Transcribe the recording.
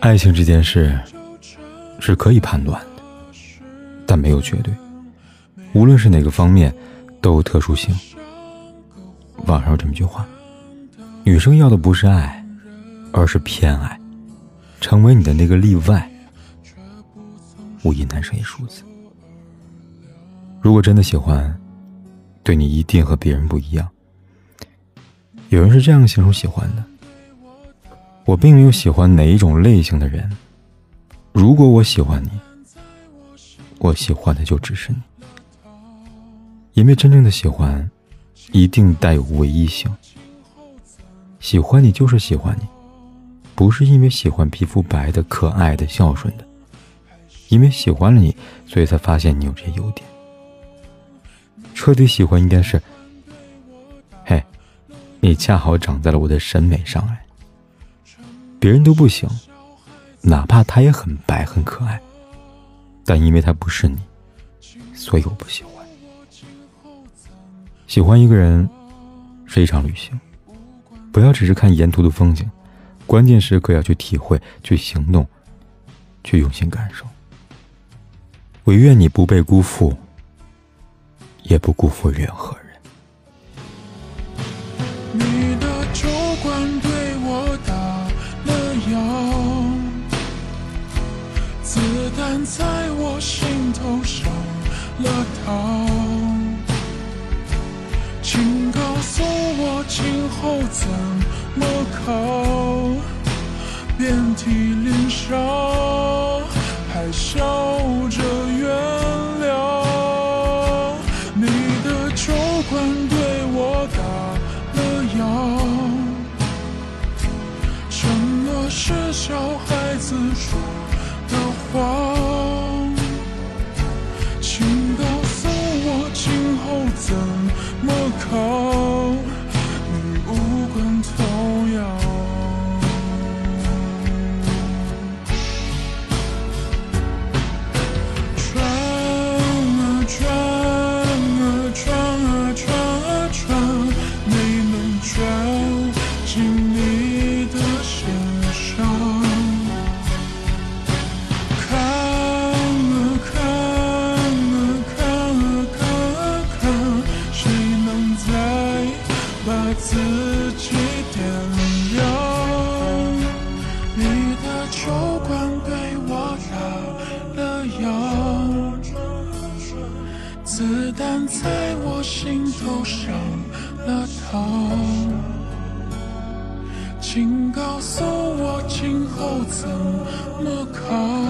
爱情这件事是可以判断的，但没有绝对。无论是哪个方面，都有特殊性。网上有这么句话：女生要的不是爱，而是偏爱，成为你的那个例外。无疑，男生也如此。如果真的喜欢，对你一定和别人不一样。有人是这样形容喜欢的。我并没有喜欢哪一种类型的人。如果我喜欢你，我喜欢的就只是你。因为真正的喜欢，一定带有唯一性。喜欢你就是喜欢你，不是因为喜欢皮肤白的、可爱的、孝顺的，因为喜欢了你，所以才发现你有这些优点。彻底喜欢应该是，嘿，你恰好长在了我的审美上来。别人都不行，哪怕他也很白很可爱，但因为他不是你，所以我不喜欢。喜欢一个人是一场旅行，不要只是看沿途的风景，关键时刻要去体会、去行动、去用心感受。唯愿你不被辜负，也不辜负任何人。后怎么考？遍体鳞伤，还笑着原谅。你的酒馆对我打了烊，什么是小孩子说的话？子但在我心头上了膛，请告诉我今后怎么扛？